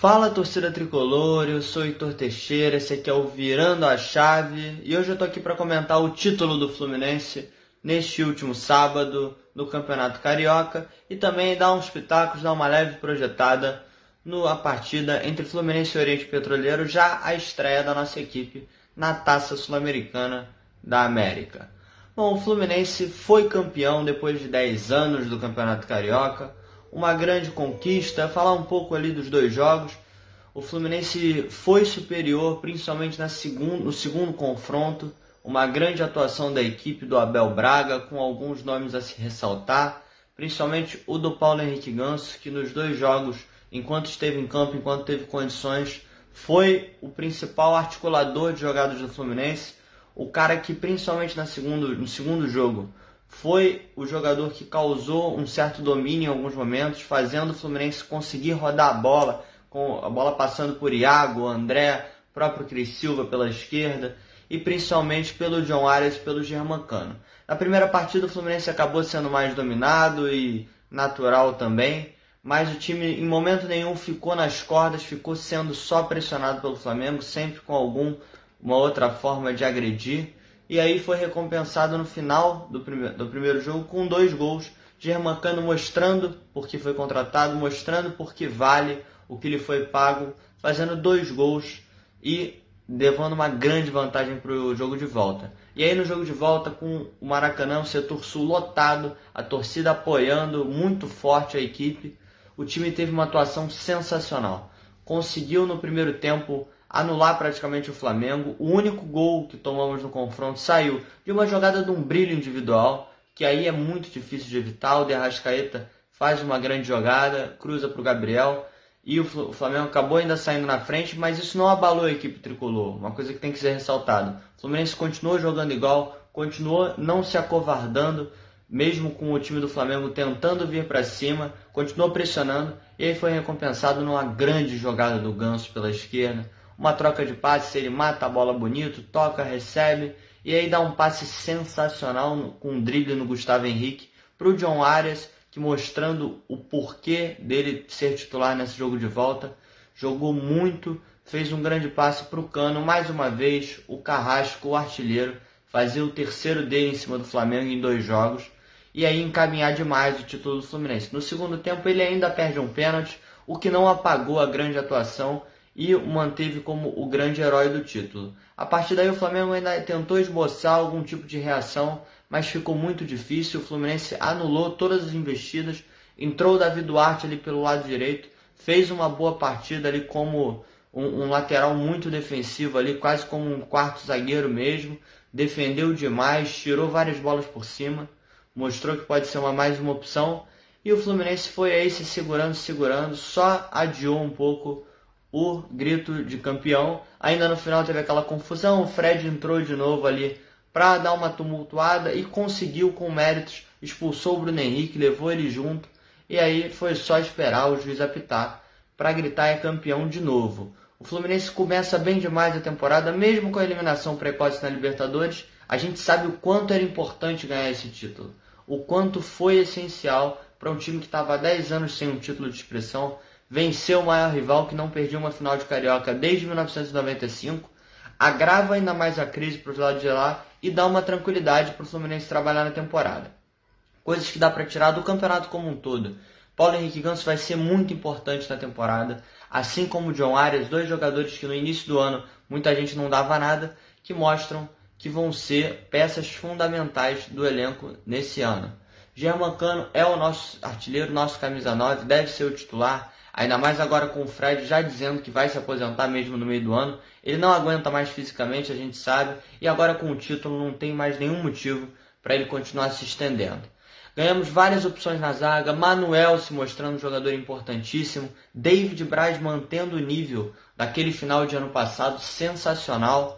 Fala torcida tricolor, eu sou Heitor Teixeira, esse aqui é o Virando a Chave e hoje eu tô aqui para comentar o título do Fluminense neste último sábado no Campeonato Carioca e também dar uns pitacos, dar uma leve projetada na partida entre Fluminense e Oriente Petroleiro, já a estreia da nossa equipe na Taça Sul-Americana da América. Bom, o Fluminense foi campeão depois de 10 anos do Campeonato Carioca, uma grande conquista. Falar um pouco ali dos dois jogos. O Fluminense foi superior, principalmente na segundo, no segundo confronto. Uma grande atuação da equipe do Abel Braga, com alguns nomes a se ressaltar, principalmente o do Paulo Henrique Ganso, que nos dois jogos, enquanto esteve em campo, enquanto teve condições, foi o principal articulador de jogadas do Fluminense. O cara que, principalmente na segundo, no segundo jogo, foi o jogador que causou um certo domínio em alguns momentos, fazendo o Fluminense conseguir rodar a bola, com a bola passando por Iago, André, próprio Cris Silva pela esquerda e principalmente pelo John Arias e pelo Germancano. Na primeira partida o Fluminense acabou sendo mais dominado e natural também, mas o time em momento nenhum ficou nas cordas, ficou sendo só pressionado pelo Flamengo, sempre com alguma outra forma de agredir e aí foi recompensado no final do, prime do primeiro jogo com dois gols. Germancano mostrando porque foi contratado, mostrando porque vale o que lhe foi pago, fazendo dois gols e levando uma grande vantagem para o jogo de volta. E aí no jogo de volta, com o Maracanã, o setor sul lotado, a torcida apoiando muito forte a equipe, o time teve uma atuação sensacional. Conseguiu no primeiro tempo anular praticamente o Flamengo. O único gol que tomamos no confronto saiu de uma jogada de um brilho individual, que aí é muito difícil de evitar. O De Arrascaeta faz uma grande jogada, cruza para o Gabriel e o Flamengo acabou ainda saindo na frente, mas isso não abalou a equipe tricolor, uma coisa que tem que ser ressaltado. O Fluminense continuou jogando igual, continuou não se acovardando, mesmo com o time do Flamengo tentando vir para cima, continuou pressionando e aí foi recompensado numa grande jogada do Ganso pela esquerda, uma troca de passes, ele mata a bola bonito, toca, recebe, e aí dá um passe sensacional com um drible no Gustavo Henrique para o John Arias, que mostrando o porquê dele ser titular nesse jogo de volta. Jogou muito, fez um grande passe para o Cano, mais uma vez o Carrasco, o artilheiro, fazer o terceiro dele em cima do Flamengo em dois jogos e aí encaminhar demais o título do Fluminense. No segundo tempo ele ainda perde um pênalti, o que não apagou a grande atuação e o manteve como o grande herói do título. A partir daí o Flamengo ainda tentou esboçar algum tipo de reação, mas ficou muito difícil. O Fluminense anulou todas as investidas, entrou o Davi Duarte ali pelo lado direito, fez uma boa partida ali como um, um lateral muito defensivo ali, quase como um quarto zagueiro mesmo, defendeu demais, tirou várias bolas por cima, mostrou que pode ser uma mais uma opção. E o Fluminense foi aí se segurando, segurando, só adiou um pouco o grito de campeão. Ainda no final teve aquela confusão, o Fred entrou de novo ali para dar uma tumultuada e conseguiu com méritos, expulsou o Bruno Henrique, levou ele junto e aí foi só esperar o juiz apitar para gritar é campeão de novo. O Fluminense começa bem demais a temporada, mesmo com a eliminação precoce na Libertadores. A gente sabe o quanto era importante ganhar esse título, o quanto foi essencial para um time que estava há 10 anos sem um título de expressão, venceu o maior rival que não perdia uma final de carioca desde 1995, agrava ainda mais a crise para os lados de lá e dá uma tranquilidade para o Fluminense trabalhar na temporada. Coisas que dá para tirar do campeonato como um todo. Paulo Henrique Ganso vai ser muito importante na temporada, assim como o John Arias, dois jogadores que no início do ano muita gente não dava nada, que mostram que vão ser peças fundamentais do elenco nesse ano. Germancano é o nosso artilheiro, nosso camisa 9, deve ser o titular. Ainda mais agora com o Fred já dizendo que vai se aposentar mesmo no meio do ano. Ele não aguenta mais fisicamente, a gente sabe. E agora com o título não tem mais nenhum motivo para ele continuar se estendendo. Ganhamos várias opções na zaga, Manuel se mostrando um jogador importantíssimo, David Braz mantendo o nível daquele final de ano passado sensacional.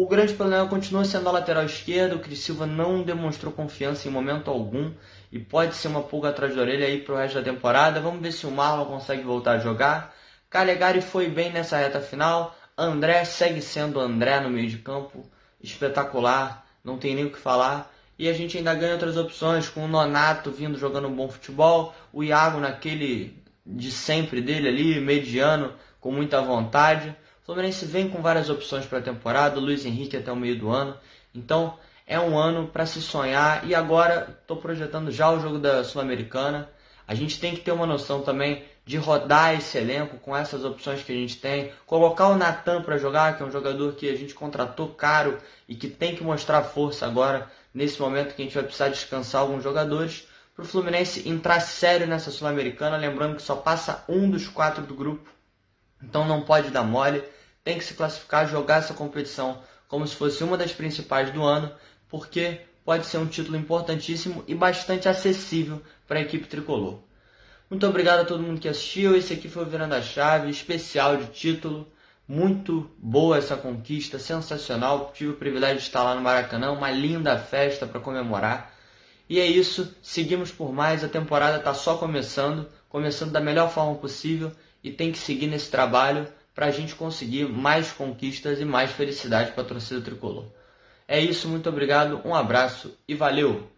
O grande problema continua sendo a lateral esquerda. O Cris Silva não demonstrou confiança em momento algum e pode ser uma pulga atrás da orelha aí pro resto da temporada. Vamos ver se o Marlon consegue voltar a jogar. Calegari foi bem nessa reta final. André segue sendo André no meio de campo, espetacular, não tem nem o que falar. E a gente ainda ganha outras opções, com o Nonato vindo jogando um bom futebol, o Iago naquele de sempre dele ali, mediano, com muita vontade. Fluminense vem com várias opções para a temporada, Luiz Henrique até o meio do ano. Então é um ano para se sonhar e agora estou projetando já o jogo da Sul-Americana. A gente tem que ter uma noção também de rodar esse elenco com essas opções que a gente tem, colocar o Natan para jogar, que é um jogador que a gente contratou caro e que tem que mostrar força agora nesse momento que a gente vai precisar descansar alguns jogadores para o Fluminense entrar sério nessa Sul-Americana, lembrando que só passa um dos quatro do grupo, então não pode dar mole, tem que se classificar, jogar essa competição como se fosse uma das principais do ano, porque pode ser um título importantíssimo e bastante acessível para a equipe tricolor. Muito obrigado a todo mundo que assistiu. Esse aqui foi o Virando a Chave, especial de título. Muito boa essa conquista, sensacional. Tive o privilégio de estar lá no Maracanã, uma linda festa para comemorar. E é isso, seguimos por mais. A temporada está só começando, começando da melhor forma possível e tem que seguir nesse trabalho para a gente conseguir mais conquistas e mais felicidade para a torcida tricolor. É isso, muito obrigado, um abraço e valeu!